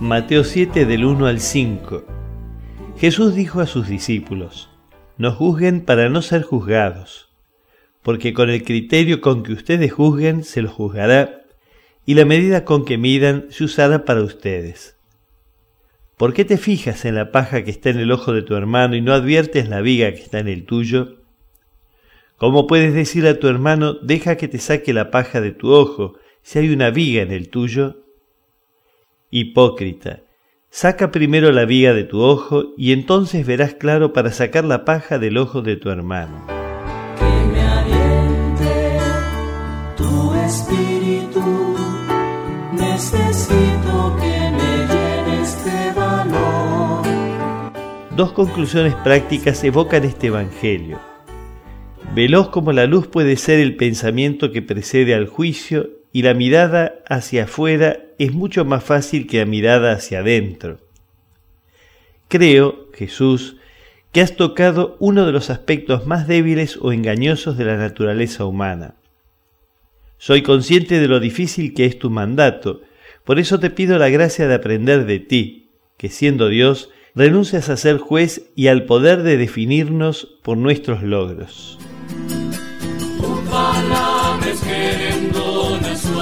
Mateo 7 del 1 al 5. Jesús dijo a sus discípulos, no juzguen para no ser juzgados, porque con el criterio con que ustedes juzguen se los juzgará, y la medida con que midan se usará para ustedes. ¿Por qué te fijas en la paja que está en el ojo de tu hermano y no adviertes la viga que está en el tuyo? ¿Cómo puedes decir a tu hermano, deja que te saque la paja de tu ojo, si hay una viga en el tuyo? Hipócrita, saca primero la viga de tu ojo y entonces verás claro para sacar la paja del ojo de tu hermano. Que me aliente tu espíritu, necesito que me llenes de valor. Dos conclusiones prácticas evocan este Evangelio. Veloz como la luz puede ser el pensamiento que precede al juicio y la mirada hacia afuera es mucho más fácil que la mirada hacia adentro. Creo, Jesús, que has tocado uno de los aspectos más débiles o engañosos de la naturaleza humana. Soy consciente de lo difícil que es tu mandato, por eso te pido la gracia de aprender de ti, que siendo Dios, renuncias a ser juez y al poder de definirnos por nuestros logros.